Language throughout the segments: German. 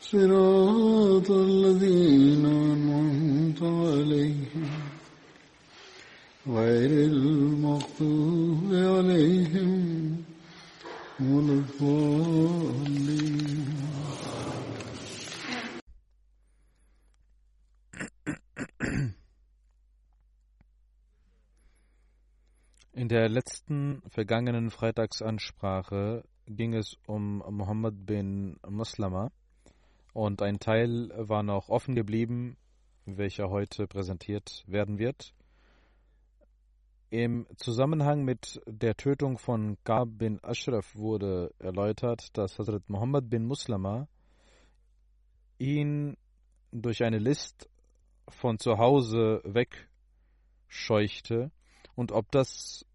صراط الذين أنعمت عليهم غير المغضوب عليهم ولا الضالين In der letzten vergangenen Freitagsansprache ging es um Mohammed bin Muslama und ein Teil war noch offen geblieben, welcher heute präsentiert werden wird. Im Zusammenhang mit der Tötung von Gab bin Ashraf wurde erläutert, dass Hazrat Muhammad bin Muslama ihn durch eine List von zu Hause wegscheuchte und ob das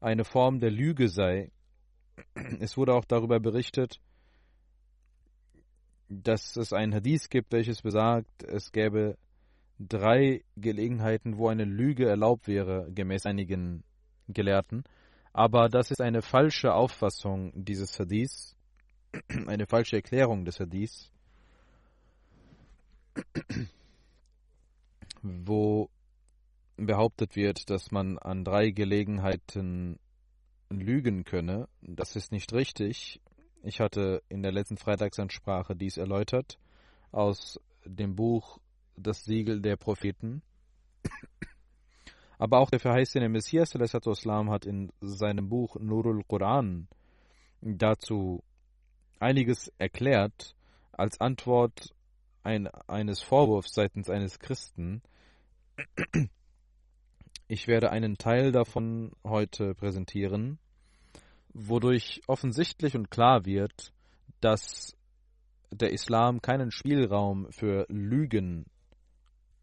eine Form der Lüge sei. Es wurde auch darüber berichtet, dass es ein Hadith gibt, welches besagt, es gäbe drei Gelegenheiten, wo eine Lüge erlaubt wäre, gemäß einigen Gelehrten. Aber das ist eine falsche Auffassung dieses Hadiths, eine falsche Erklärung des Hadiths, wo behauptet wird, dass man an drei Gelegenheiten lügen könne. Das ist nicht richtig. Ich hatte in der letzten Freitagsansprache dies erläutert aus dem Buch Das Siegel der Propheten. Aber auch der verheißene Messias Islam hat in seinem Buch Nurul Quran dazu einiges erklärt als Antwort ein, eines Vorwurfs seitens eines Christen. Ich werde einen Teil davon heute präsentieren, wodurch offensichtlich und klar wird, dass der Islam keinen Spielraum für Lügen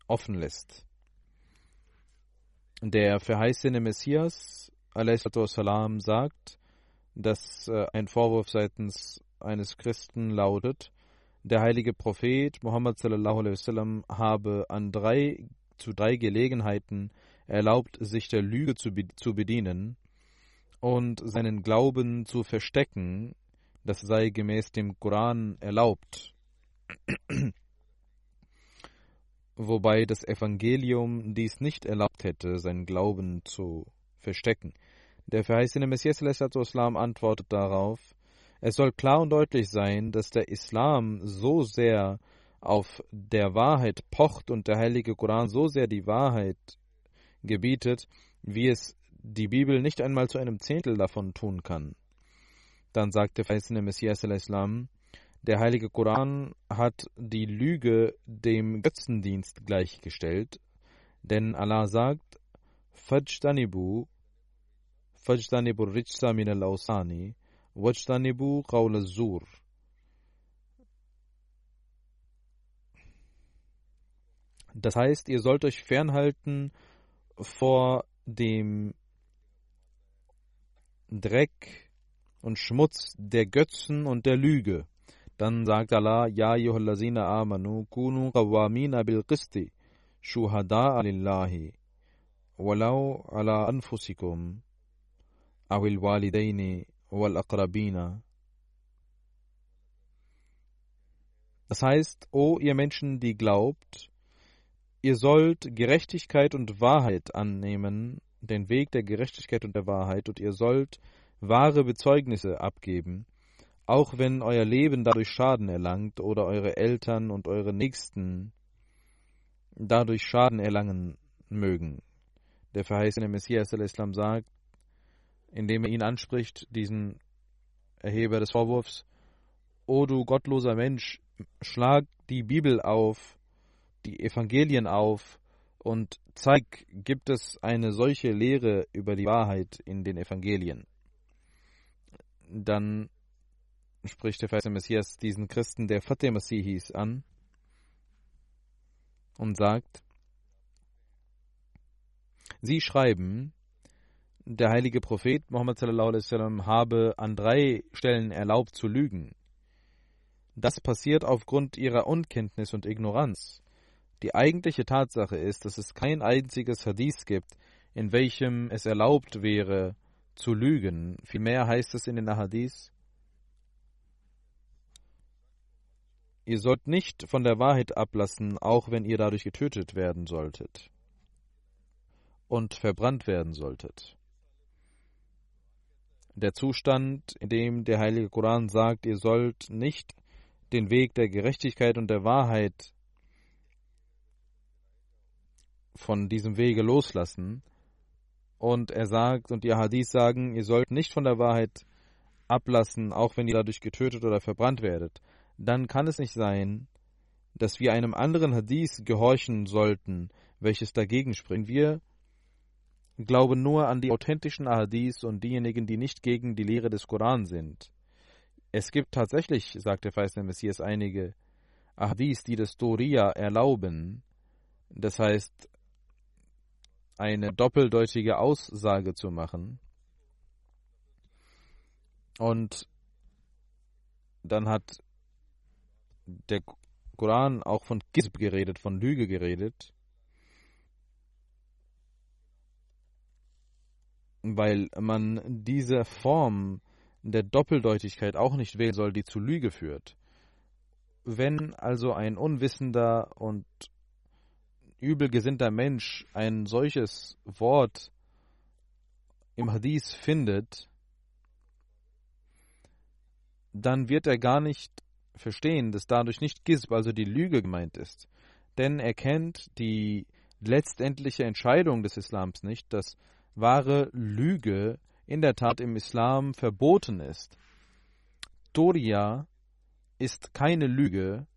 offen lässt. Der verheißene Messias salam sagt, dass äh, ein Vorwurf seitens eines Christen lautet, der heilige Prophet Muhammad sallam habe an drei zu drei Gelegenheiten erlaubt, sich der Lüge zu, zu bedienen und seinen Glauben zu verstecken, das sei gemäß dem Koran erlaubt. Wobei das Evangelium dies nicht erlaubt hätte, seinen Glauben zu verstecken. Der verheißene Messias Islam antwortet darauf, es soll klar und deutlich sein, dass der Islam so sehr auf der Wahrheit pocht und der heilige Koran so sehr die Wahrheit gebietet, wie es die Bibel nicht einmal zu einem Zehntel davon tun kann. Dann sagte verheißene Messias al-Islam, der heilige Koran hat die Lüge dem Götzendienst gleichgestellt, denn Allah sagt, Fajtanibu, Fajtanibu Rijsa min al-Awsani, Wajtanibu Qawl al-Zur. Das heißt, ihr sollt euch fernhalten vor dem Dreck und Schmutz der Götzen und der Lüge. Dann sagt Allah, Ja yuhallazina amanu kunu qawwamina bil qisti shuhada'a lillahi walau ala anfusikum awil walidaini wal aqrabina. Das heißt, o ihr Menschen, die glaubt, ihr sollt Gerechtigkeit und Wahrheit annehmen, den Weg der Gerechtigkeit und der Wahrheit, und ihr sollt wahre Bezeugnisse abgeben, auch wenn euer Leben dadurch Schaden erlangt oder eure Eltern und eure Nächsten dadurch Schaden erlangen mögen. Der verheißene Messias al-Islam sagt, indem er ihn anspricht, diesen Erheber des Vorwurfs, O du gottloser Mensch, schlag die Bibel auf, die Evangelien auf und zeig, gibt es eine solche Lehre über die Wahrheit in den Evangelien. Dann spricht der verheißene Messias diesen Christen, der Fateh hieß, an und sagt, Sie schreiben, der heilige Prophet Muhammad sallam, habe an drei Stellen erlaubt zu lügen. Das passiert aufgrund ihrer Unkenntnis und Ignoranz. Die eigentliche Tatsache ist, dass es kein einziges Hadith gibt, in welchem es erlaubt wäre, zu lügen. Vielmehr heißt es in den Hadith, Ihr sollt nicht von der Wahrheit ablassen, auch wenn ihr dadurch getötet werden solltet und verbrannt werden solltet. Der Zustand, in dem der heilige Koran sagt, ihr sollt nicht den Weg der Gerechtigkeit und der Wahrheit von diesem Wege loslassen. Und er sagt, und die Hadith sagen, ihr sollt nicht von der Wahrheit ablassen, auch wenn ihr dadurch getötet oder verbrannt werdet dann kann es nicht sein, dass wir einem anderen Hadith gehorchen sollten, welches dagegen spricht. Wir glauben nur an die authentischen Hadiths und diejenigen, die nicht gegen die Lehre des Koran sind. Es gibt tatsächlich, sagt der verheißene Messias, einige Hadiths, die das Doria erlauben, das heißt, eine doppeldeutige Aussage zu machen. Und dann hat der Koran auch von Gizb geredet, von Lüge geredet, weil man diese Form der Doppeldeutigkeit auch nicht wählen soll, die zu Lüge führt. Wenn also ein unwissender und übelgesinnter Mensch ein solches Wort im Hadith findet, dann wird er gar nicht verstehen, dass dadurch nicht Gizb, also die Lüge gemeint ist. Denn er kennt die letztendliche Entscheidung des Islams nicht, dass wahre Lüge in der Tat im Islam verboten ist. Doria ist keine Lüge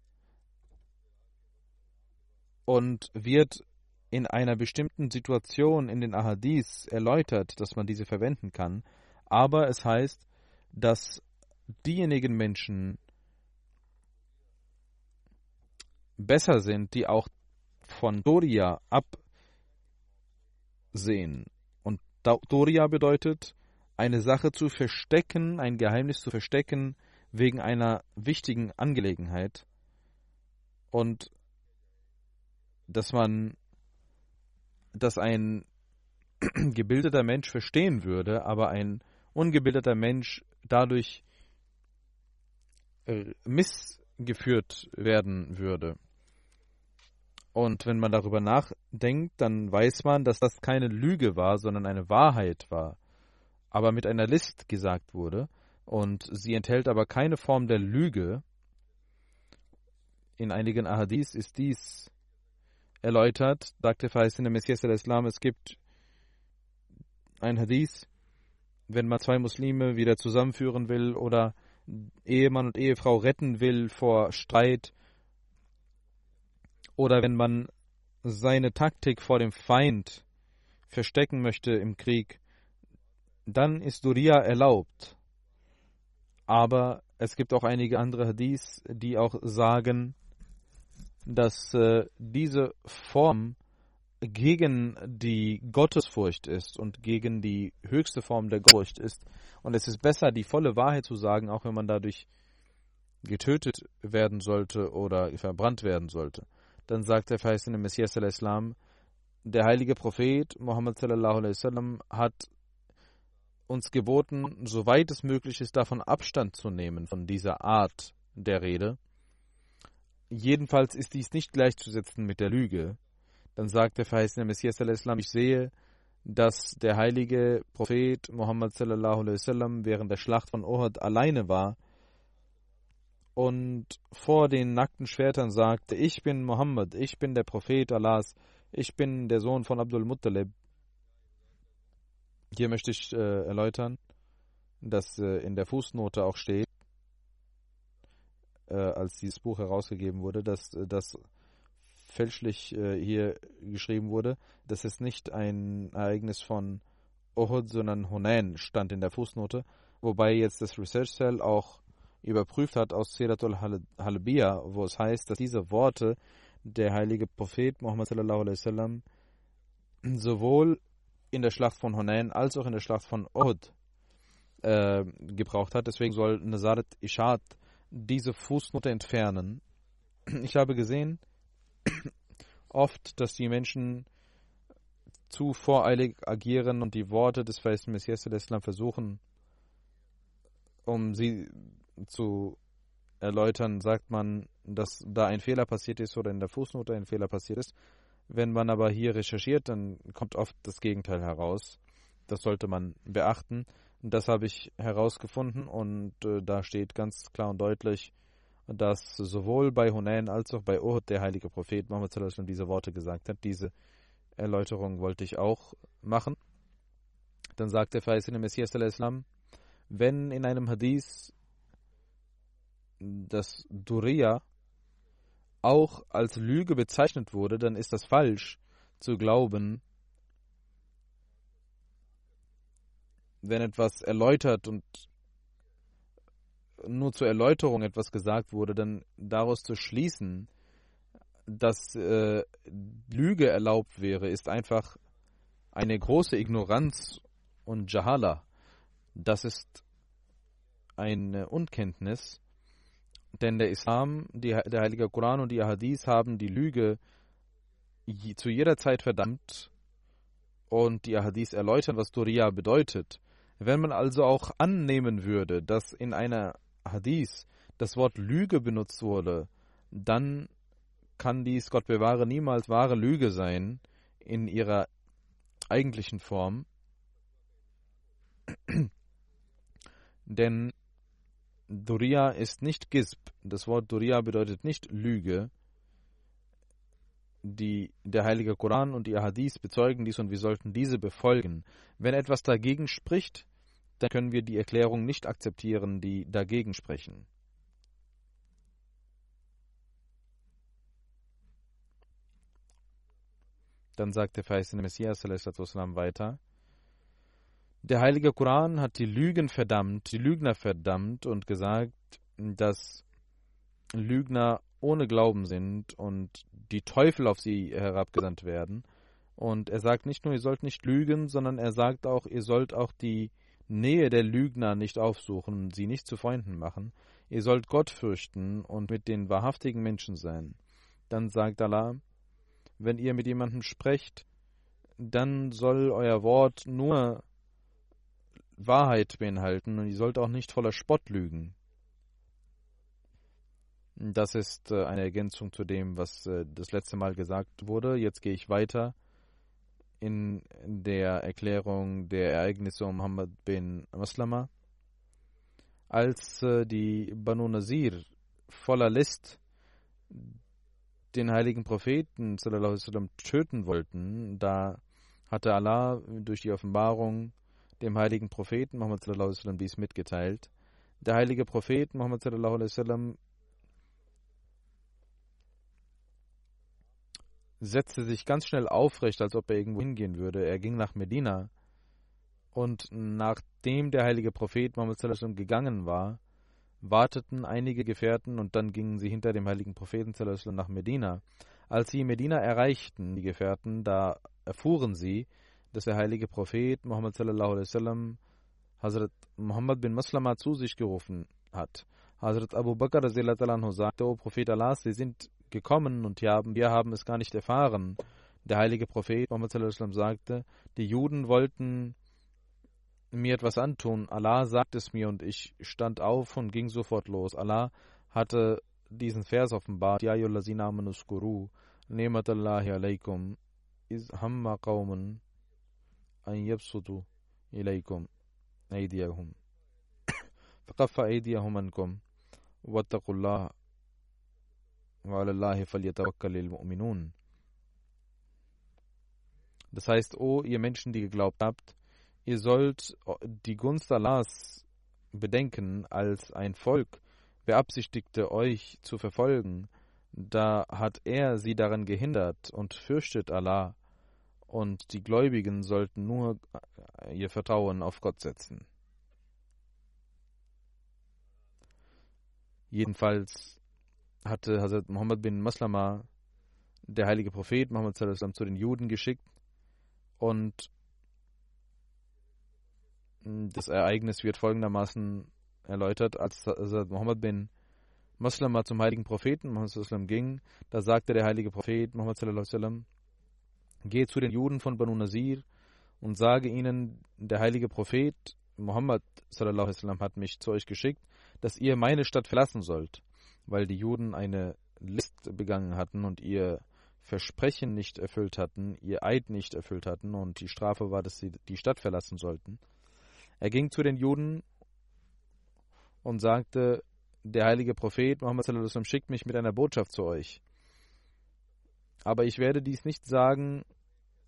und wird in einer bestimmten Situation in den Ahadiths erläutert, dass man diese verwenden kann, aber es heißt, dass diejenigen Menschen, besser sind, die auch von Doria absehen. Und Doria bedeutet, eine Sache zu verstecken, ein Geheimnis zu verstecken wegen einer wichtigen Angelegenheit. Und dass man, dass ein gebildeter Mensch verstehen würde, aber ein ungebildeter Mensch dadurch äh, missgeführt werden würde. Und wenn man darüber nachdenkt, dann weiß man, dass das keine Lüge war, sondern eine Wahrheit war, aber mit einer List gesagt wurde. Und sie enthält aber keine Form der Lüge. In einigen Ahadith ist dies erläutert, sagt der Messias al-Islam, es gibt ein Hadith, wenn man zwei Muslime wieder zusammenführen will oder Ehemann und Ehefrau retten will vor Streit, oder wenn man seine Taktik vor dem Feind verstecken möchte im Krieg, dann ist Duria erlaubt. Aber es gibt auch einige andere Hadiths, die auch sagen, dass äh, diese Form gegen die Gottesfurcht ist und gegen die höchste Form der Gottesfurcht ist. Und es ist besser, die volle Wahrheit zu sagen, auch wenn man dadurch getötet werden sollte oder verbrannt werden sollte. Dann sagt der verheißene Messias al-Islam, der heilige Prophet Muhammad sallallahu alaihi wasallam hat uns geboten, soweit es möglich ist, davon Abstand zu nehmen, von dieser Art der Rede. Jedenfalls ist dies nicht gleichzusetzen mit der Lüge. Dann sagt der verheißene Messias al-Islam, ich sehe, dass der heilige Prophet Muhammad sallallahu alaihi wasallam während der Schlacht von Uhud alleine war und vor den nackten Schwertern sagte, ich bin Muhammad, ich bin der Prophet Allahs, ich bin der Sohn von Abdul Muttalib. Hier möchte ich äh, erläutern, dass äh, in der Fußnote auch steht, äh, als dieses Buch herausgegeben wurde, dass äh, das fälschlich äh, hier geschrieben wurde. Das ist nicht ein Ereignis von Uhud, sondern Hunain stand in der Fußnote, wobei jetzt das Research Cell auch überprüft hat aus Siratul Halbiya, wo es heißt, dass diese Worte der heilige Prophet Muhammad sallallahu alaihi wasallam sowohl in der Schlacht von Hunain als auch in der Schlacht von Uhud äh, gebraucht hat. Deswegen soll Nazaret Ishat diese Fußnote entfernen. Ich habe gesehen, oft, dass die Menschen zu voreilig agieren und die Worte des verheißten Messias Islam versuchen, um sie zu erläutern, sagt man, dass da ein Fehler passiert ist oder in der Fußnote ein Fehler passiert ist. Wenn man aber hier recherchiert, dann kommt oft das Gegenteil heraus. Das sollte man beachten. Das habe ich herausgefunden und äh, da steht ganz klar und deutlich, dass sowohl bei Hunain als auch bei Uhud der heilige Prophet Muhammad diese Worte gesagt hat. Diese Erläuterung wollte ich auch machen. Dann sagt der verheißene Messias Islam, wenn in einem Hadith das Duriya auch als Lüge bezeichnet wurde, dann ist das falsch zu glauben, wenn etwas erläutert und nur zur Erläuterung etwas gesagt wurde, dann daraus zu schließen, dass äh, Lüge erlaubt wäre, ist einfach eine große Ignoranz und Jahala. Das ist eine Unkenntnis, denn der Islam, die, der Heilige Koran und die Hadith haben die Lüge zu jeder Zeit verdammt und die Hadith erläutern, was Duriya bedeutet. Wenn man also auch annehmen würde, dass in einer Hadith das Wort Lüge benutzt wurde, dann kann dies, Gott bewahre, niemals wahre Lüge sein in ihrer eigentlichen Form. Denn Duria ist nicht Gisb. Das Wort Duria bedeutet nicht Lüge. Die, der Heilige Koran und die Hadith bezeugen dies und wir sollten diese befolgen. Wenn etwas dagegen spricht, dann können wir die Erklärung nicht akzeptieren, die dagegen sprechen. Dann sagt der verheißene Messias weiter, der heilige Koran hat die Lügen verdammt, die Lügner verdammt und gesagt, dass Lügner ohne Glauben sind und die Teufel auf sie herabgesandt werden. Und er sagt nicht nur, ihr sollt nicht lügen, sondern er sagt auch, ihr sollt auch die Nähe der Lügner nicht aufsuchen, sie nicht zu Freunden machen. Ihr sollt Gott fürchten und mit den wahrhaftigen Menschen sein. Dann sagt Allah, wenn ihr mit jemandem sprecht, dann soll euer Wort nur Wahrheit beinhalten und ihr sollt auch nicht voller Spott lügen. Das ist äh, eine Ergänzung zu dem, was äh, das letzte Mal gesagt wurde. Jetzt gehe ich weiter in der Erklärung der Ereignisse um Muhammad bin Maslama, als äh, die Banu Nazir voller List den heiligen Propheten sallam, töten wollten, da hatte Allah durch die Offenbarung dem heiligen Propheten Muhammad sallam, dies mitgeteilt. Der heilige Prophet Muhammad sallam, setzte sich ganz schnell aufrecht, als ob er irgendwo hingehen würde. Er ging nach Medina. Und nachdem der heilige Prophet Muhammad gegangen war, warteten einige Gefährten und dann gingen sie hinter dem heiligen Propheten nach Medina. Als sie Medina erreichten, die Gefährten, da erfuhren sie, dass der heilige Prophet Muhammad Hazrat Muhammad bin Maslama zu sich gerufen hat. Hazrat Abu Bakr sagte, O Prophet Allah, Sie sind gekommen und haben, wir haben es gar nicht erfahren. Der heilige Prophet Muhammad sagte, die Juden wollten mir etwas antun. Allah sagt es mir und ich stand auf und ging sofort los. Allah hatte diesen Vers offenbart. Ya yullazina amanuskuru ni'matallahi alaykum iz hamma qawmun an yabsutu ilaykum aydiyahum فقف أيديهم عنكم واتقوا الله وعلى الله فليتوكل المؤمنون Das heißt, o oh, ihr Menschen, die geglaubt habt, ihr sollt die Gunst Allahs bedenken, als ein Volk beabsichtigte, euch zu verfolgen, da hat er sie daran gehindert und fürchtet Allah, und die Gläubigen sollten nur ihr Vertrauen auf Gott setzen. Jedenfalls hatte Hazrat Muhammad bin Maslama, der heilige Prophet Muhammad zu den Juden geschickt. Und das Ereignis wird folgendermaßen erläutert, als Hazrat Muhammad bin Maslama zum heiligen Propheten Muhammad ging, da sagte der heilige Prophet Muhammad geh zu den Juden von Banu Nazir und sage ihnen, der heilige Prophet Muhammad hat mich zu euch geschickt, dass ihr meine Stadt verlassen sollt, weil die Juden eine List begangen hatten und ihr Versprechen nicht erfüllt hatten, ihr Eid nicht erfüllt hatten und die Strafe war, dass sie die Stadt verlassen sollten. Er ging zu den Juden und sagte, der heilige Prophet Muhammad schickt mich mit einer Botschaft zu euch. Aber ich werde dies nicht sagen,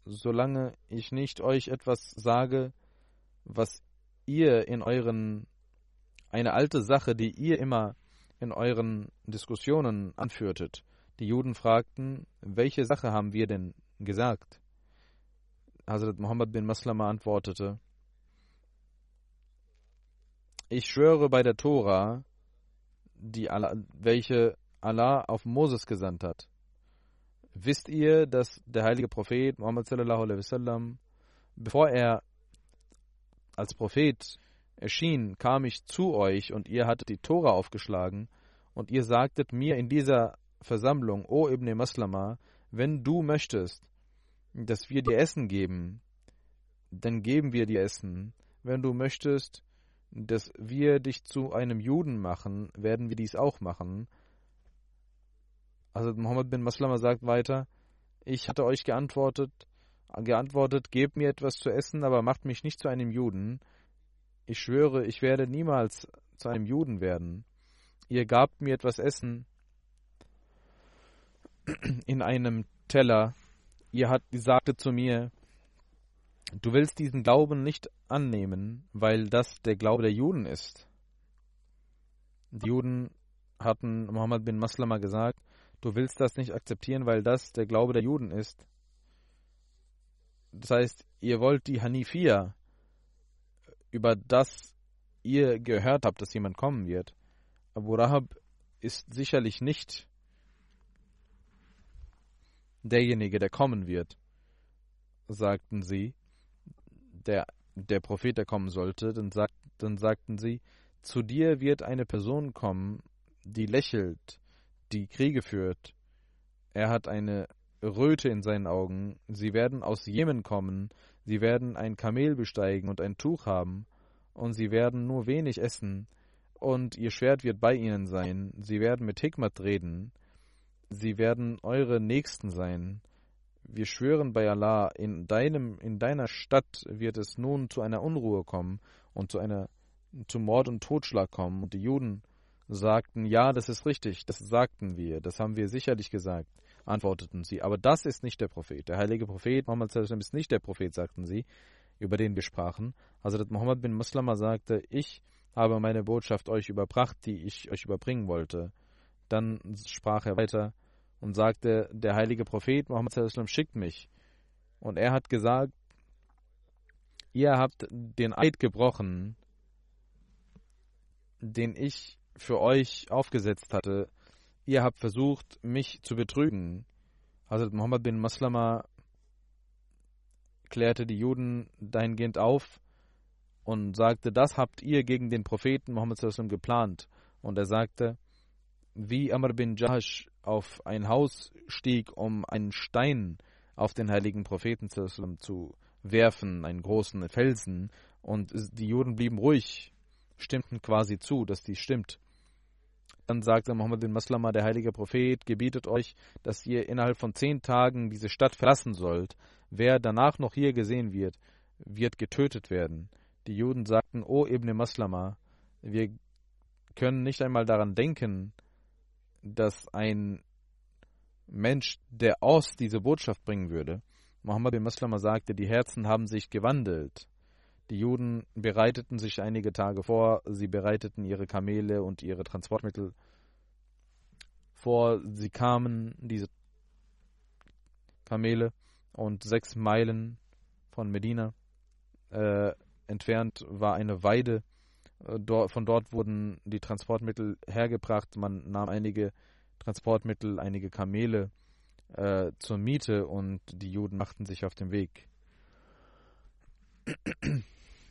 solange ich nicht euch etwas sage, was ihr in euren eine alte Sache, die ihr immer in euren Diskussionen anführtet. Die Juden fragten, welche Sache haben wir denn gesagt? Hazrat Muhammad bin Maslama antwortete, ich schwöre bei der Tora, die Allah, welche Allah auf Moses gesandt hat. Wisst ihr, dass der heilige Prophet Muhammad sallallahu alaihi wasallam, bevor er als Prophet erschien, kam ich zu euch und ihr hattet die Tora aufgeschlagen und ihr sagtet mir in dieser Versammlung, O Ibn Maslama, wenn du möchtest, dass wir dir Essen geben, dann geben wir dir Essen. Wenn du möchtest, dass wir dich zu einem Juden machen, werden wir dies auch machen. Also Muhammad bin Maslama sagt weiter, ich hatte euch geantwortet, geantwortet, gebt mir etwas zu essen, aber macht mich nicht zu einem Juden. Ich schwöre, ich werde niemals zu einem Juden werden. Ihr gabt mir etwas Essen in einem Teller. Ihr hat, sagte zu mir, du willst diesen Glauben nicht annehmen, weil das der Glaube der Juden ist. Die Juden hatten Muhammad bin Maslama gesagt, du willst das nicht akzeptieren, weil das der Glaube der Juden ist. Das heißt, ihr wollt die Hanifia, über das ihr gehört habt, dass jemand kommen wird. Abu Rahab ist sicherlich nicht derjenige, der kommen wird, sagten sie, der, der Prophet, der kommen sollte. Dann, sagt, dann sagten sie, zu dir wird eine Person kommen, die lächelt, die Kriege führt. Er hat eine Röte in seinen Augen. Sie werden aus Jemen kommen. Sie werden ein Kamel besteigen und ein Tuch haben. Und sie werden nur wenig essen. Und ihr Schwert wird bei ihnen sein. Sie werden mit Hikmat reden. Sie werden eure Nächsten sein. Wir schwören bei Allah, in deinem, in deiner Stadt wird es nun zu einer Unruhe kommen und zu einer, zu Mord und Totschlag kommen. Und die Juden sagten, ja, das ist richtig, das sagten wir, das haben wir sicherlich gesagt antworteten sie. Aber das ist nicht der Prophet. Der heilige Prophet Muhammad ist nicht der Prophet, sagten sie, über den wir sprachen. Hazrat Muhammad bin Muslima sagte, ich habe meine Botschaft euch überbracht, die ich euch überbringen wollte. Dann sprach er weiter und sagte, der heilige Prophet Muhammad schickt mich. Und er hat gesagt, ihr habt den Eid gebrochen, den ich für euch aufgesetzt hatte, ihr habt versucht, mich zu betrügen. Hazrat Muhammad bin Maslama klärte die Juden dahingehend auf und sagte, das habt ihr gegen den Propheten Muhammad geplant Und er sagte, wie Amr bin Jahash auf ein Haus stieg, um einen Stein auf den heiligen Propheten zu werfen, einen großen Felsen, und die Juden blieben ruhig, stimmten quasi zu, dass dies stimmt. Dann sagte Muhammad bin Maslama, der heilige Prophet, gebietet euch, dass ihr innerhalb von zehn Tagen diese Stadt verlassen sollt. Wer danach noch hier gesehen wird, wird getötet werden. Die Juden sagten, O Ibn Maslama, wir können nicht einmal daran denken, dass ein Mensch, der aus diese Botschaft bringen würde. Muhammad bin Maslama sagte, die Herzen haben sich gewandelt. Die Juden bereiteten sich einige Tage vor, sie bereiteten ihre Kamele und ihre Transportmittel vor. Sie kamen, diese Kamele, und sechs Meilen von Medina äh, entfernt war eine Weide. Äh, von dort wurden die Transportmittel hergebracht. Man nahm einige Transportmittel, einige Kamele äh, zur Miete und die Juden machten sich auf den Weg.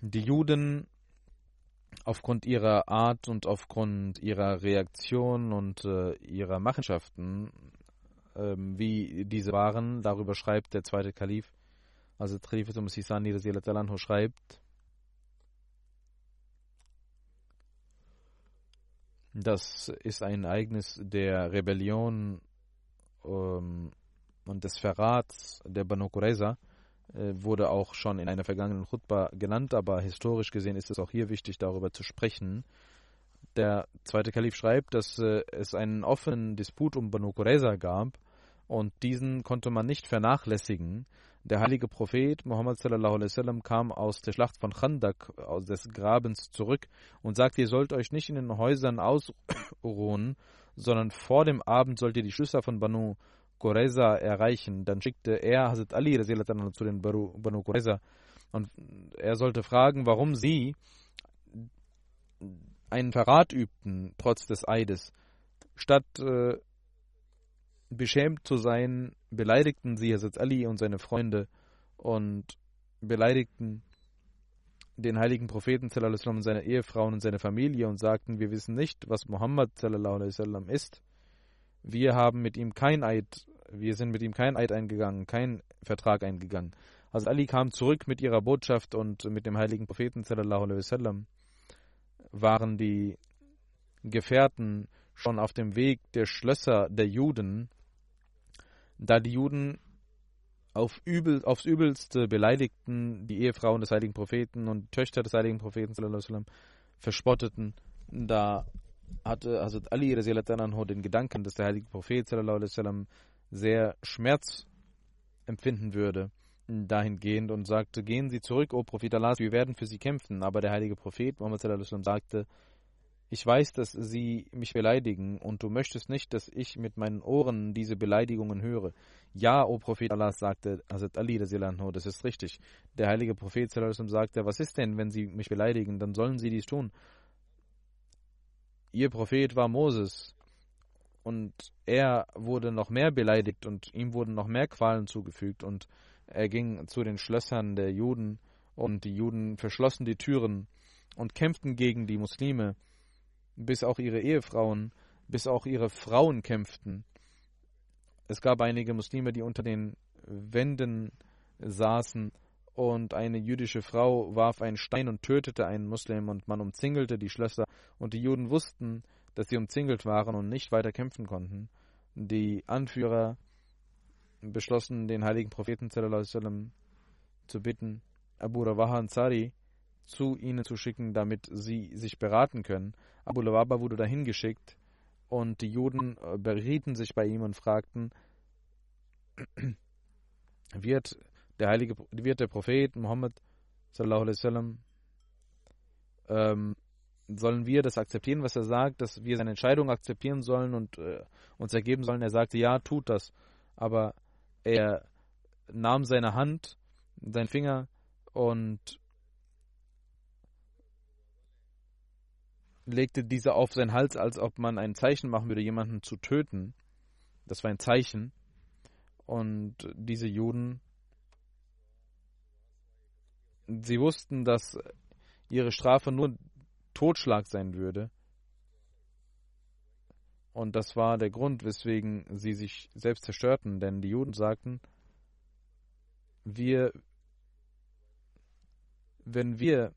Die Juden aufgrund ihrer Art und aufgrund ihrer Reaktion und äh, ihrer Machenschaften, äh, wie diese waren, darüber schreibt der zweite Kalif, also Khalifat Sisani schreibt, das ist ein Ereignis der Rebellion ähm, und des Verrats der Banu Qurayza, äh, wurde auch schon in einer vergangenen Khutbah genannt, aber historisch gesehen ist es auch hier wichtig, darüber zu sprechen. Der zweite Kalif schreibt, dass äh, es einen offenen Disput um Banu Qurayza gab und diesen konnte man nicht vernachlässigen. Der heilige Prophet Muhammad sallam, kam aus der Schlacht von Khandak, aus des Grabens zurück und sagte, ihr sollt euch nicht in den Häusern ausruhen, sondern vor dem Abend sollt ihr die Schlüssel von Banu Qurayza erreichen. Dann schickte er Hazrat Ali zu den Banu Qurayza und er sollte fragen, warum sie einen Verrat übten, trotz des Eides. Statt äh, beschämt zu sein, beleidigten sie Hazrat Ali und seine Freunde und beleidigten den heiligen Propheten und seine Ehefrauen und seine Familie und sagten, wir wissen nicht, was Muhammad ist. Wir haben mit ihm kein Eid, wir sind mit ihm kein Eid eingegangen, kein Vertrag eingegangen. Also Ali kam zurück mit ihrer Botschaft und mit dem heiligen Propheten sallam, waren die Gefährten schon auf dem Weg der Schlösser der Juden, da die Juden auf übel, aufs Übelste beleidigten, die Ehefrauen des heiligen Propheten und Töchter des heiligen Propheten sallam, verspotteten, da hatte Hazrat Ali den Gedanken, dass der heilige Prophet sallam, sehr Schmerz empfinden würde dahingehend und sagte, gehen Sie zurück, O Prophet Allah, wir werden für Sie kämpfen. Aber der heilige Prophet Muhammad sallam, sagte, ich weiß, dass Sie mich beleidigen und du möchtest nicht, dass ich mit meinen Ohren diese Beleidigungen höre. Ja, O Prophet Allah, sagte Hazrat Ali, das ist richtig. Der heilige Prophet sagte, was ist denn, wenn Sie mich beleidigen, dann sollen Sie dies tun. Ihr Prophet war Moses und er wurde noch mehr beleidigt und ihm wurden noch mehr Qualen zugefügt und er ging zu den Schlössern der Juden und die Juden verschlossen die Türen und kämpften gegen die Muslime, bis auch ihre Ehefrauen, bis auch ihre Frauen kämpften. Es gab einige Muslime, die unter den Wänden saßen und eine jüdische Frau warf einen Stein und tötete einen Muslim und man umzingelte die Schlösser und die Juden wussten, dass sie umzingelt waren und nicht weiter kämpfen konnten. Die Anführer beschlossen, den heiligen Propheten sallam, zu bitten, Abu Rawaha Ansari zu ihnen zu schicken, damit sie sich beraten können. Abu Lawaba wurde dahin geschickt und die Juden äh, berieten sich bei ihm und fragten, wird der heilige, wird der Prophet wasallam ähm, sollen wir das akzeptieren, was er sagt, dass wir seine Entscheidung akzeptieren sollen und äh, uns ergeben sollen. Er sagte, ja, tut das. Aber er nahm seine Hand, seinen Finger und legte diese auf seinen Hals, als ob man ein Zeichen machen würde, jemanden zu töten. Das war ein Zeichen. Und diese Juden sie wussten, dass ihre Strafe nur Totschlag sein würde. Und das war der Grund, weswegen sie sich selbst zerstörten, denn die Juden sagten, wir, wenn wir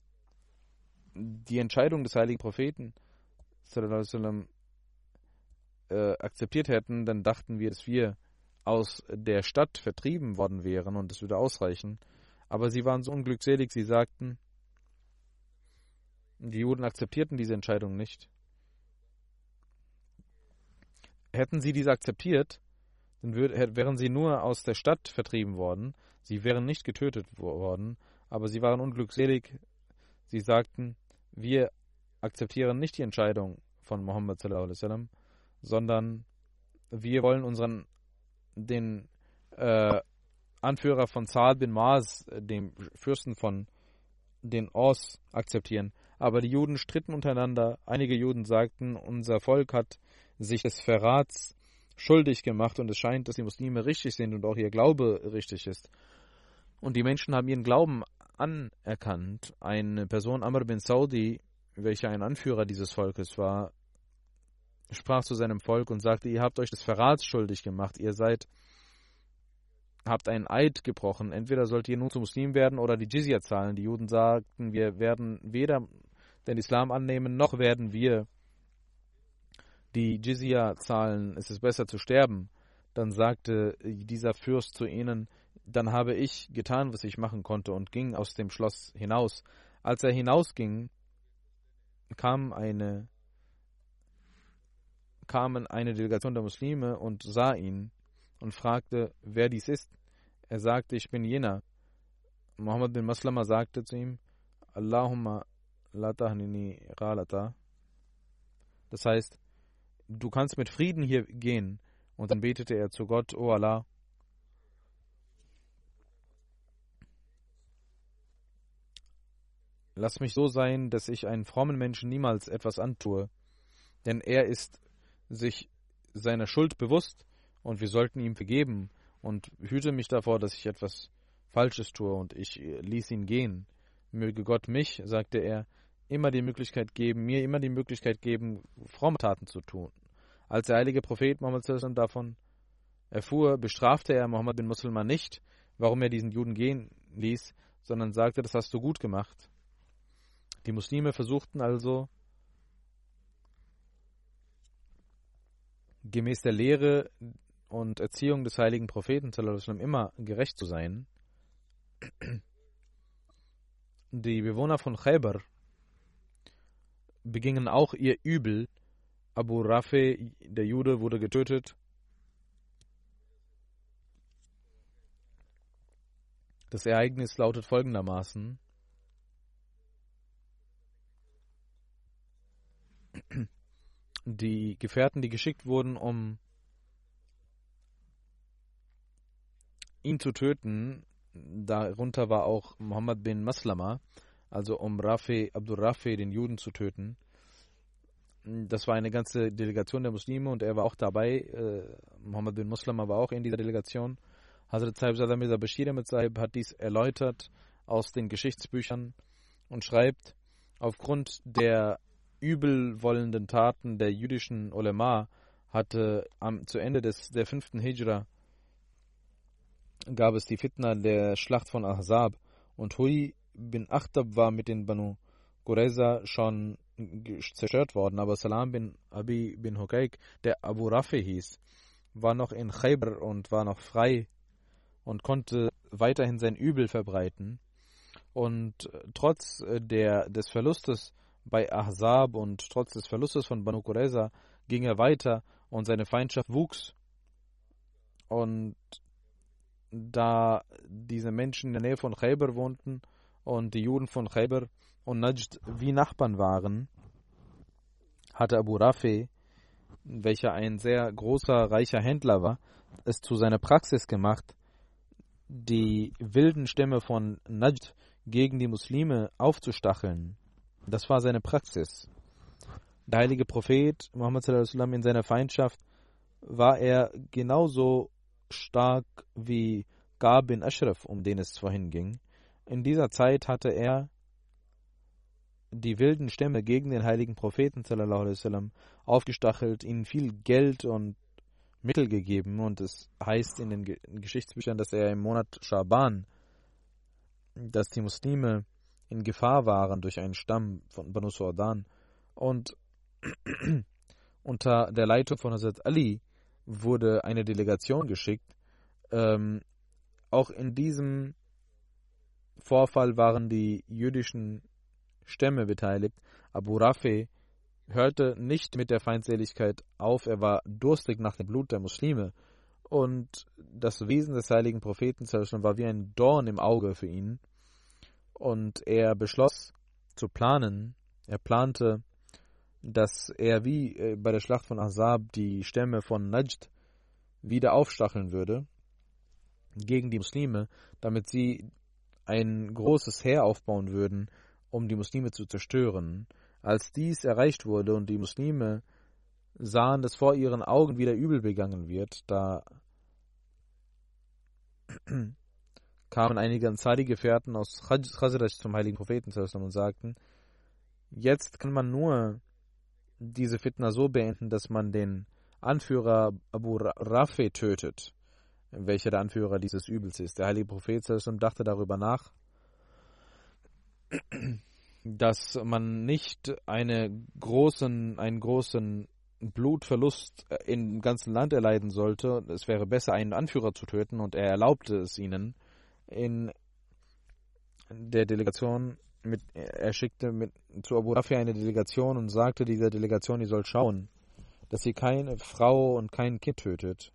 die Entscheidung des heiligen Propheten sallam, äh, akzeptiert hätten, dann dachten wir, dass wir aus der Stadt vertrieben worden wären und es würde ausreichen. Aber sie waren so unglückselig, sie sagten, die Juden akzeptierten diese Entscheidung nicht. Hätten sie diese akzeptiert, dann wären sie nur aus der Stadt vertrieben worden, sie wären nicht getötet worden, aber sie waren unglückselig. Sie sagten, wir akzeptieren nicht die Entscheidung von sallam, sondern wir wollen unseren den äh, Anführer von Saad bin Maas, dem Fürsten von den Aus, akzeptieren. Aber die Juden stritten untereinander. Einige Juden sagten, unser Volk hat sich des Verrats schuldig gemacht und es scheint, dass die Muslime richtig sind und auch ihr Glaube richtig ist. Und die Menschen haben ihren Glauben anerkannt. Eine Person, Amr bin Saudi, welcher ein Anführer dieses Volkes war, sprach zu seinem Volk und sagte, ihr habt euch des Verrats schuldig gemacht, ihr seid, habt einen Eid gebrochen, entweder sollt ihr nun zu Muslim werden oder die Jizya zahlen. Die Juden sagten, wir werden weder den Islam annehmen, noch werden wir die Jizya zahlen, es ist besser zu sterben. Dann sagte dieser Fürst zu ihnen, dann habe ich getan, was ich machen konnte und ging aus dem Schloss hinaus. Als er hinausging, kam eine kamen eine Delegation der Muslime und sah ihn und fragte, wer dies ist. Er sagte, ich bin jener. Muhammad bin Maslama sagte zu ihm, Allahumma latahnini ghalata. Das heißt, du kannst mit Frieden hier gehen. Und dann betete er zu Gott, O Allah, lass mich so sein, dass ich einen frommen Menschen niemals etwas antue, denn er ist sich seiner Schuld bewusst und wir sollten ihm vergeben und hüte mich davor, dass ich etwas Falsches tue und ich ließ ihn gehen. Möge Gott mich, sagte er, immer die Möglichkeit geben, mir immer die Möglichkeit geben, fromme Taten zu tun. Als der heilige Prophet Muhammad davon erfuhr, bestrafte er Muhammad bin Musulman nicht, warum er diesen Juden gehen ließ, sondern sagte, das hast du gut gemacht. Die Muslime versuchten also, gemäß der Lehre und Erziehung des heiligen Propheten immer gerecht zu sein. Die Bewohner von Khaybar begingen auch ihr Übel. Abu Rafi, der Jude, wurde getötet. Das Ereignis lautet folgendermaßen. Die Gefährten, die geschickt wurden, um ihn zu töten, darunter war auch Muhammad bin Maslama, also um Rafi, Abdul Rafi, den Juden zu töten. Das war eine ganze Delegation der Muslime und er war auch dabei. Äh, Muhammad bin Maslama war auch in dieser Delegation. Hazrat Saib Sadam Mirza Bashir Ahmed Saib hat dies erläutert aus den Geschichtsbüchern und schreibt, aufgrund der übelwollenden Taten der jüdischen Ulema hatte am, zu Ende des, der fünften Hijra gab es die Fitna der Schlacht von Ahzab und Hui bin Achtab war mit den Banu Qurayza schon zerstört worden, aber Salam bin Abi bin Hukaik, der Abu Rafi hieß, war noch in Khaybar und war noch frei und konnte weiterhin sein Übel verbreiten. Und trotz der, des Verlustes bei Ahzab und trotz des Verlustes von Banu Qurayza ging er weiter und seine Feindschaft wuchs. Und da diese Menschen in der Nähe von Khaybar wohnten und die Juden von Khaybar und Najd wie Nachbarn waren, hatte Abu Rafi, welcher ein sehr großer, reicher Händler war, es zu seiner Praxis gemacht, die wilden Stämme von Najd gegen die Muslime aufzustacheln. Das war seine Praxis. Der heilige Prophet Muhammad in seiner Feindschaft war er genauso stark wie Gab bin Ashraf, um den es vorhin ging. In dieser Zeit hatte er die wilden Stämme gegen den heiligen Propheten aufgestachelt, ihnen viel Geld und Mittel gegeben und es heißt in den Geschichtsbüchern, dass er im Monat Schaban, dass die Muslime in Gefahr waren durch einen Stamm von Banu Su'adan und unter der Leitung von Hazrat Ali wurde eine Delegation geschickt. Ähm, auch in diesem Vorfall waren die jüdischen Stämme beteiligt. Abu Rafi hörte nicht mit der Feindseligkeit auf, er war durstig nach dem Blut der Muslime und das Wesen des heiligen Propheten war wie ein Dorn im Auge für ihn und er beschloss zu planen, er plante, dass er wie äh, bei der Schlacht von Ahzab die Stämme von Najd wieder aufstacheln würde gegen die Muslime, damit sie ein großes Heer aufbauen würden, um die Muslime zu zerstören. Als dies erreicht wurde und die Muslime sahen, dass vor ihren Augen wieder übel begangen wird, da kamen einige Ansari-Gefährten aus Khazraj zum heiligen Propheten und sagten, jetzt kann man nur diese Fitna so beenden, dass man den Anführer Abu Rafi tötet, welcher der Anführer dieses Übels ist. Der heilige Prophet dachte darüber nach dass man nicht eine großen, einen großen Blutverlust im ganzen Land erleiden sollte. Es wäre besser, einen Anführer zu töten und er erlaubte es ihnen. In der Delegation mit, er schickte mit, zu Abu Rafi eine Delegation und sagte dieser Delegation, die soll schauen, dass sie keine Frau und kein Kind tötet.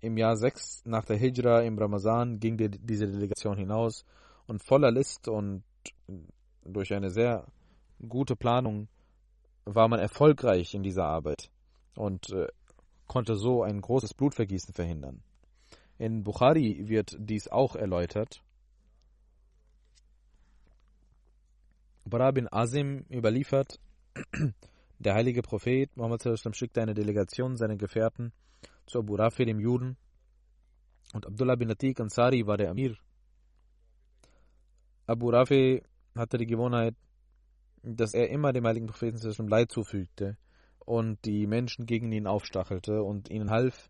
Im Jahr 6 nach der Hijra im Ramazan ging die, diese Delegation hinaus und voller List und durch eine sehr gute Planung war man erfolgreich in dieser Arbeit und äh, konnte so ein großes Blutvergießen verhindern. In Bukhari wird dies auch erläutert. Bara bin Azim überliefert, der heilige Prophet Muhammad schickte eine Delegation seiner Gefährten zu Abu Rafi, dem Juden, und Abdullah bin Atiq Ansari war der Amir Abu Rafi hatte die Gewohnheit, dass er immer dem heiligen Propheten Leid zufügte und die Menschen gegen ihn aufstachelte und ihnen half.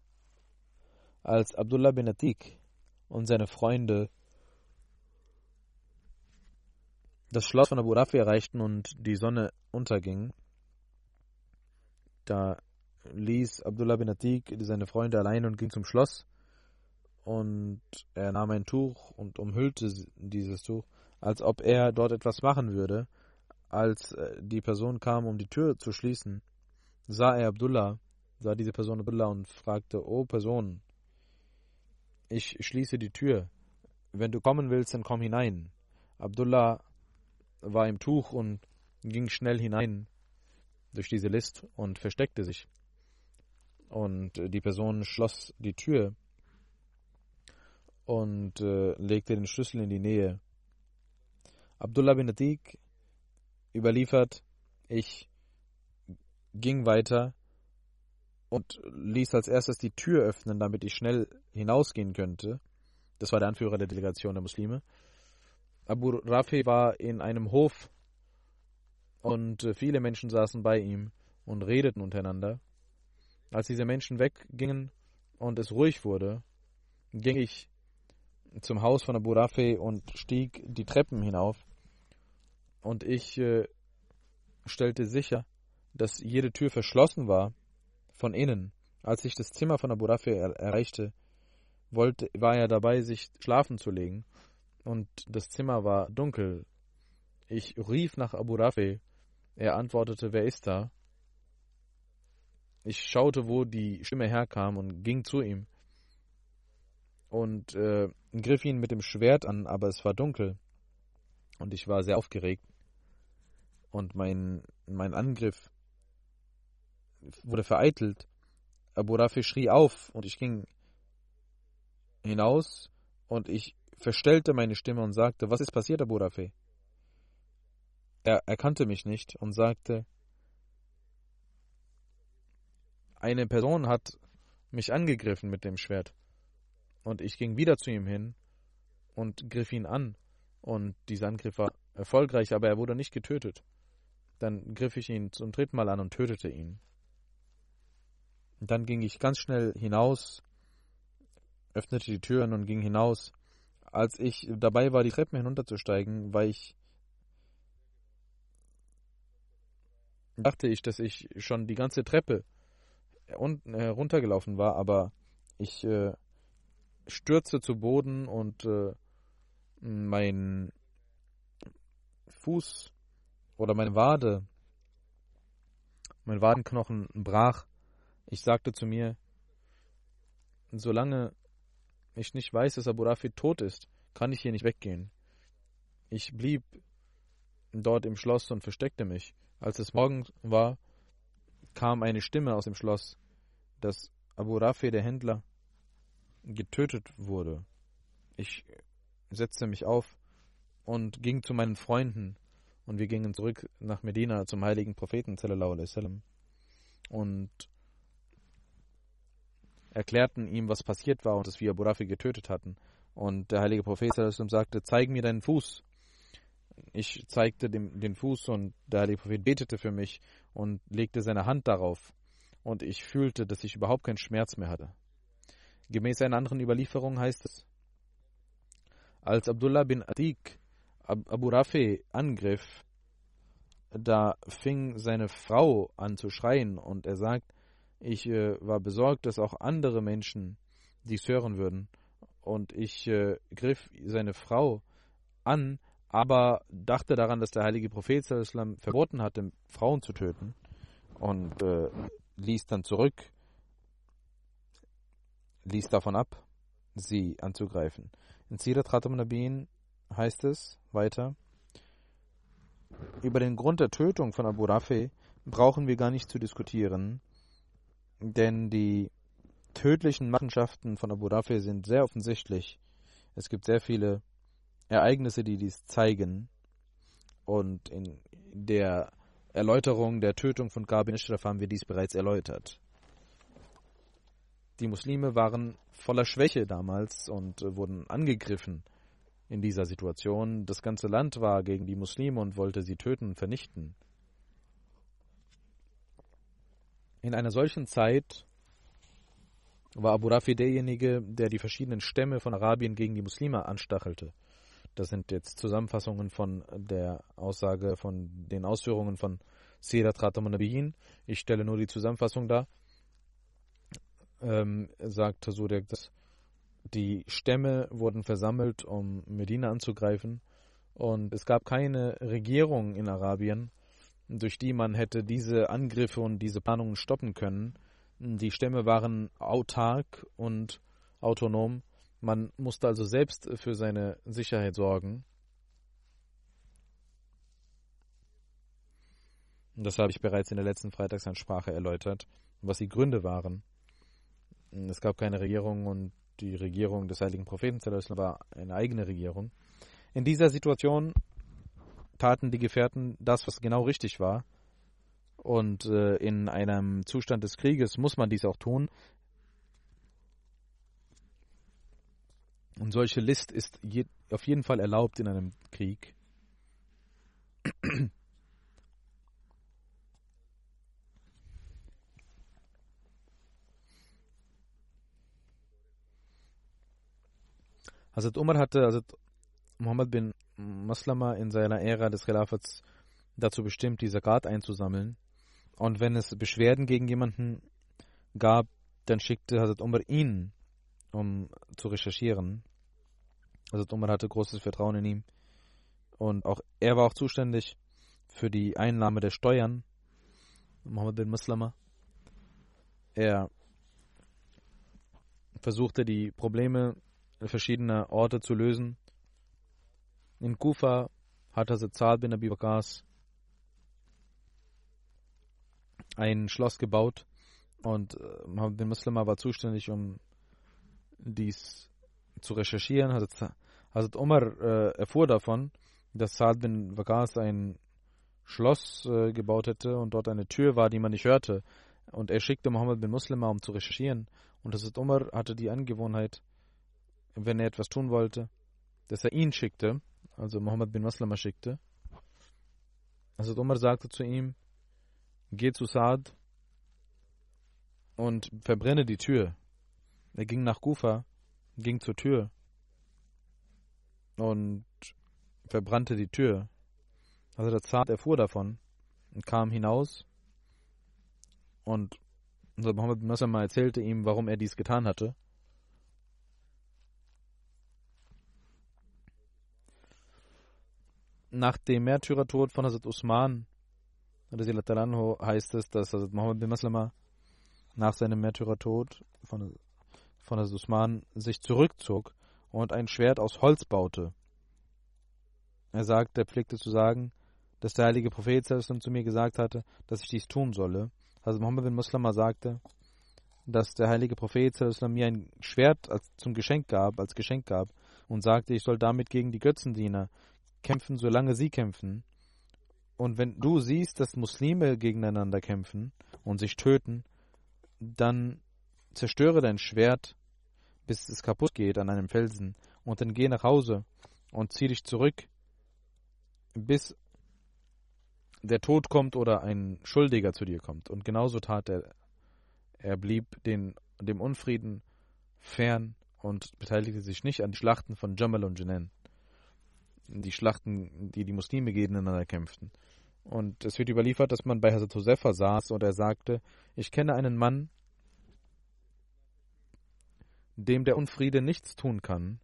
Als Abdullah bin Atik und seine Freunde das Schloss von Abu Rafi erreichten und die Sonne unterging, da ließ Abdullah bin Atik seine Freunde allein und ging zum Schloss und er nahm ein Tuch und umhüllte dieses Tuch als ob er dort etwas machen würde. Als äh, die Person kam, um die Tür zu schließen, sah er Abdullah, sah diese Person Abdullah und fragte, O Person, ich schließe die Tür. Wenn du kommen willst, dann komm hinein. Abdullah war im Tuch und ging schnell hinein durch diese List und versteckte sich. Und äh, die Person schloss die Tür und äh, legte den Schlüssel in die Nähe Abdullah bin Atiq überliefert, ich ging weiter und ließ als erstes die Tür öffnen, damit ich schnell hinausgehen könnte. Das war der Anführer der Delegation der Muslime. Abu Rafi war in einem Hof und äh, viele Menschen saßen bei ihm und redeten untereinander. Als diese Menschen weggingen und es ruhig wurde, ging ich zum Haus von Abu Rafi und stieg die Treppen hinauf. Und ich äh, stellte sicher, dass jede Tür verschlossen war von innen. Als ich das Zimmer von Abu Rafi er erreichte, wollte, war er dabei, sich schlafen zu legen. Und das Zimmer war dunkel. Ich rief nach Abu Rafi. Er antwortete, wer ist da? Ich schaute, wo die Stimme herkam und ging zu ihm und äh, griff ihn mit dem Schwert an, aber es war dunkel und ich war sehr aufgeregt und mein, mein Angriff wurde vereitelt. Abu Rafi schrie auf und ich ging hinaus und ich verstellte meine Stimme und sagte, was ist passiert, Abu Rafi? Er erkannte mich nicht und sagte, eine Person hat mich angegriffen mit dem Schwert. Und ich ging wieder zu ihm hin und griff ihn an. Und dieser Angriff war erfolgreich, aber er wurde nicht getötet. Dann griff ich ihn zum dritten Mal an und tötete ihn. Dann ging ich ganz schnell hinaus, öffnete die Türen und ging hinaus. Als ich dabei war, die Treppen hinunterzusteigen, war ich dachte ich, dass ich schon die ganze Treppe heruntergelaufen war, aber ich äh, stürzte zu Boden und äh, mein Fuß oder meine Wade, mein Wadenknochen brach. Ich sagte zu mir, solange ich nicht weiß, dass Abu Rafi tot ist, kann ich hier nicht weggehen. Ich blieb dort im Schloss und versteckte mich. Als es morgen war, kam eine Stimme aus dem Schloss, dass Abu Rafi, der Händler, getötet wurde. Ich setzte mich auf und ging zu meinen Freunden und wir gingen zurück nach Medina zum heiligen Propheten und erklärten ihm, was passiert war und dass wir Abu Rafi getötet hatten. Und der heilige Prophet sagte, zeig mir deinen Fuß. Ich zeigte dem, den Fuß und der heilige Prophet betete für mich und legte seine Hand darauf. Und ich fühlte, dass ich überhaupt keinen Schmerz mehr hatte. Gemäß einer anderen Überlieferung heißt es, als Abdullah bin Atik Abu Rafi angriff, da fing seine Frau an zu schreien und er sagt, ich äh, war besorgt, dass auch andere Menschen dies hören würden. Und ich äh, griff seine Frau an, aber dachte daran, dass der heilige Prophet verboten hatte, Frauen zu töten und äh, ließ dann zurück, ließ davon ab, sie anzugreifen. In Sirat Khatam Nabin heißt es weiter, über den Grund der Tötung von Abu Rafi brauchen wir gar nicht zu diskutieren, denn die tödlichen Machenschaften von Abu Rafi sind sehr offensichtlich. Es gibt sehr viele Ereignisse, die dies zeigen. Und in der Erläuterung der Tötung von Gabin Ishraf haben wir dies bereits erläutert. Die Muslime waren voller Schwäche damals und wurden angegriffen in dieser Situation. Das ganze Land war gegen die Muslime und wollte sie töten und vernichten. In einer solchen Zeit war Abu Rafi derjenige, der die verschiedenen Stämme von Arabien gegen die Muslime anstachelte. Das sind jetzt Zusammenfassungen von der Aussage, von den Ausführungen von Sirat Khatam Nabiyin. Ich stelle nur die Zusammenfassung dar. Ähm, sagt Surek, dass die Stämme wurden versammelt, um Medina anzugreifen. Und es gab keine Regierung in Arabien, durch die man hätte diese Angriffe und diese Planungen stoppen können. Die Stämme waren autark und autonom. Man musste also selbst für seine Sicherheit sorgen. Das habe ich bereits in der letzten Freitagsansprache erläutert, was die Gründe waren. Es gab keine Regierung und die Regierung des heiligen Propheten war eine eigene Regierung. In dieser Situation taten die Gefährten das, was genau richtig war. Und äh, in einem Zustand des Krieges muss man dies auch tun. Und solche List ist je, auf jeden Fall erlaubt in einem Krieg. Hazrat Umar hatte Hazrat Muhammad bin Maslama in seiner Ära des Khilafats dazu bestimmt, die Zakat einzusammeln. Und wenn es Beschwerden gegen jemanden gab, dann schickte Hazrat Umar ihn, um zu recherchieren. Hazrat Umar hatte großes Vertrauen in ihn. Und auch er war auch zuständig für die Einnahme der Steuern. Muhammad bin Maslama. Er versuchte die Probleme verschiedener Orte zu lösen. In Kufa hat Hazrat Saad bin Abi Bakars ein Schloss gebaut und äh, Muhammad bin Muslima war zuständig, um dies zu recherchieren. Hazrat, Umar äh, erfuhr davon, dass Saad bin Bakars ein Schloss äh, gebaut hätte und dort eine Tür war, die man nicht hörte. Und er schickte Muhammad bin Muslima, um zu recherchieren. Und Hazrat Umar hatte die Angewohnheit, wenn er etwas tun wollte, dass er ihn schickte, also Muhammad bin Maslama schickte. Hazrat Umar sagte zu ihm, geh zu Saad und verbrenne die Tür. Er ging nach Kufa, ging zur Tür und verbrannte die Tür. Also der Zart erfuhr davon und kam hinaus und Mohammed bin Nasser erzählte ihm, warum er dies getan hatte. Nach dem Märtyrertod von Hazrat Usman heißt es, dass Hazrat Mohammed bin Maslama nach seinem Märtyrertod von, von Hazrat Usman sich zurückzog und ein Schwert aus Holz baute. Er sagte, er pflegte zu sagen, dass der heilige Prophet zu mir gesagt hatte, dass ich dies tun solle. Also Muhammad bin Muslima sagte, dass der heilige Prophet mir ein Schwert zum Geschenk gab, als Geschenk gab und sagte, ich soll damit gegen die Götzendiener kämpfen, solange sie kämpfen. Und wenn du siehst, dass Muslime gegeneinander kämpfen und sich töten, dann zerstöre dein Schwert, bis es kaputt geht an einem Felsen, und dann geh nach Hause und zieh dich zurück, bis der Tod kommt oder ein Schuldiger zu dir kommt. Und genauso tat er. Er blieb den, dem Unfrieden fern und beteiligte sich nicht an Schlachten von Jamal und Jenin. Die Schlachten, die die Muslime gegeneinander kämpften. Und es wird überliefert, dass man bei Hazrat Josefa saß und er sagte, ich kenne einen Mann, dem der Unfriede nichts tun kann.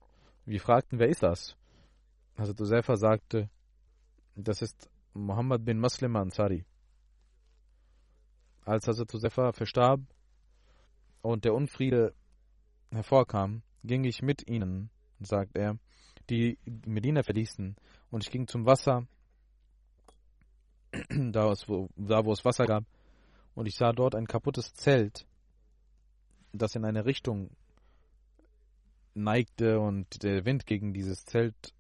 Wir fragten, wer ist das? Hazrat Josefa sagte, das ist Muhammad bin Muslim Ansari. Als Hazrat Josefa verstarb und der Unfriede hervorkam, ging ich mit ihnen, sagt er, die Medina verließen, und ich ging zum Wasser da, wo, da wo es Wasser gab, und ich sah dort ein kaputtes Zelt, das in eine Richtung neigte und der Wind gegen dieses Zelt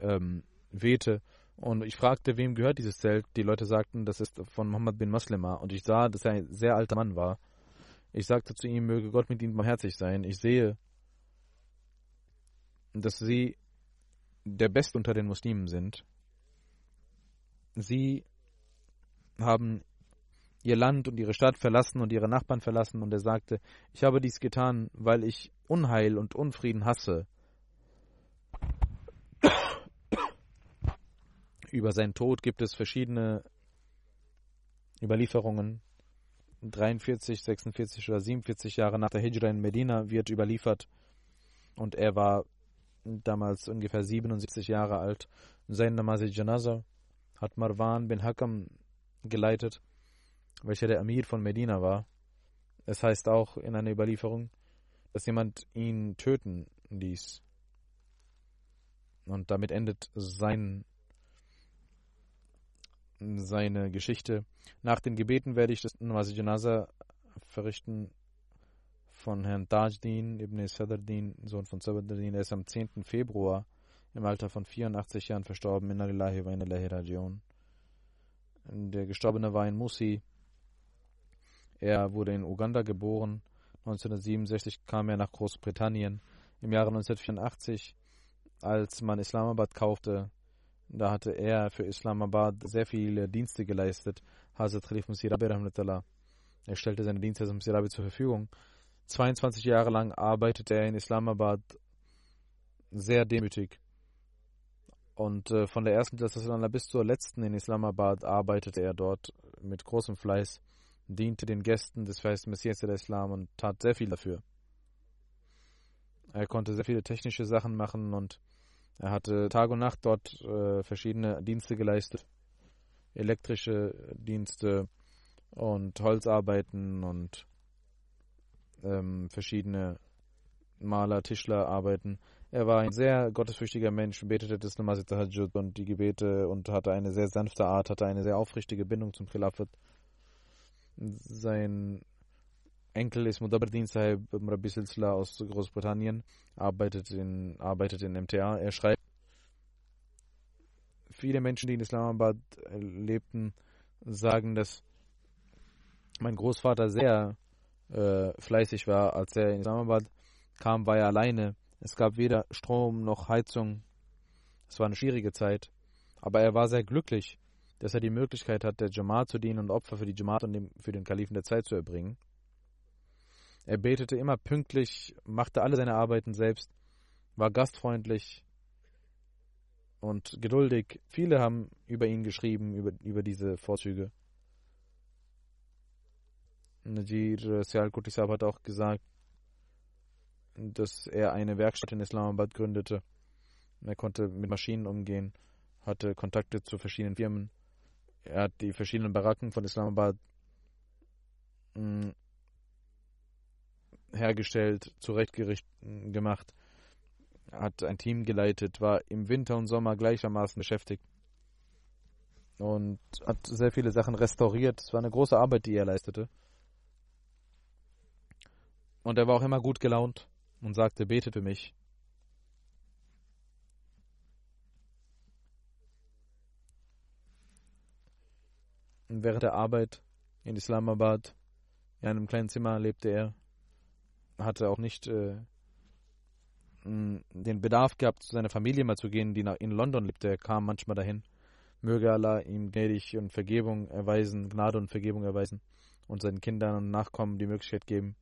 ähm, wehte. Und ich fragte, wem gehört dieses Zelt? Die Leute sagten, das ist von Muhammad bin Maslima. Und ich sah, dass er ein sehr alter Mann war. Ich sagte zu ihm, möge Gott mit ihm barmherzig sein. Ich sehe, dass sie der Beste unter den Muslimen sind. Sie haben ihr Land und ihre Stadt verlassen und ihre Nachbarn verlassen und er sagte, ich habe dies getan, weil ich Unheil und Unfrieden hasse. Über seinen Tod gibt es verschiedene Überlieferungen. 43, 46 oder 47 Jahre nach der Hijra in Medina wird überliefert und er war damals ungefähr 77 Jahre alt. Sein Namazi Janaza hat Marwan bin Hakam geleitet, welcher der Amir von Medina war. Es heißt auch in einer Überlieferung, dass jemand ihn töten ließ. Und damit endet sein, seine Geschichte. Nach den Gebeten werde ich das Namazi Janaza verrichten von Herrn Tajdin ibn Sadrdin, Sohn von Sabardin. Er ist am 10. Februar im Alter von 84 Jahren verstorben. Inna. Der Gestorbene war in Musi. Er wurde in Uganda geboren. 1967 kam er nach Großbritannien. Im Jahre 1984, als man Islamabad kaufte, da hatte er für Islamabad sehr viele Dienste geleistet. Hazrat Khalif Musirabi Er stellte seine Dienste Hazrat Musirabi zur Verfügung. 22 Jahre lang arbeitete er in Islamabad sehr demütig. Und äh, von der ersten Klasse bis zur letzten in Islamabad arbeitete er dort mit großem Fleiß, diente den Gästen des Feist Messias der Islam und tat sehr viel dafür. Er konnte sehr viele technische Sachen machen und er hatte Tag und Nacht dort äh, verschiedene Dienste geleistet. Elektrische Dienste und Holzarbeiten und ähm, verschiedene Maler, Tischler arbeiten. Er war ein sehr gottesfürchtiger Mensch, betete das Namaz Tahajjud und die Gebete und hatte eine sehr sanfte Art, hatte eine sehr aufrichtige Bindung zum Khilafat. Sein Enkel ist Mudabardin Sahib Rabbi aus Großbritannien, arbeitet in, arbeitet in MTA. Er schreibt, viele Menschen, die in Islamabad lebten, sagen, dass mein Großvater sehr äh, fleißig war. Als er in Islamabad kam, war er alleine. Es gab weder Strom noch Heizung. Es war eine schwierige Zeit. Aber er war sehr glücklich, dass er die Möglichkeit hat, der Jamaat zu dienen und Opfer für die Jamaat und für den Kalifen der Zeit zu erbringen. Er betete immer pünktlich, machte alle seine Arbeiten selbst, war gastfreundlich und geduldig. Viele haben über ihn geschrieben, über, über diese Vorzüge. Najir Sial Kutisab hat auch gesagt, dass er eine Werkstatt in Islamabad gründete. Er konnte mit Maschinen umgehen, hatte Kontakte zu verschiedenen Firmen. Er hat die verschiedenen Baracken von Islamabad mm, hergestellt, zurechtgerichtet gemacht, hat ein Team geleitet, war im Winter und Sommer gleichermaßen beschäftigt und hat sehr viele Sachen restauriert. Es war eine große Arbeit, die er leistete. Und er war auch immer gut gelaunt und sagte, betet für mich. Und während der Arbeit in Islamabad, in einem kleinen Zimmer lebte er, hatte auch nicht äh, den Bedarf gehabt, zu seiner Familie mal zu gehen, die in London lebte. Er kam manchmal dahin. Möge Allah ihm gnädig und Vergebung erweisen, Gnade und Vergebung erweisen und seinen Kindern und Nachkommen die Möglichkeit geben,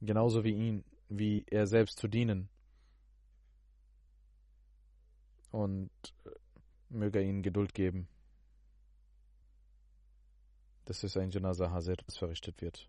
genauso wie ihn, wie er selbst zu dienen. Und äh, möge er ihnen Geduld geben, dass es ein Janaza Hazir verrichtet wird.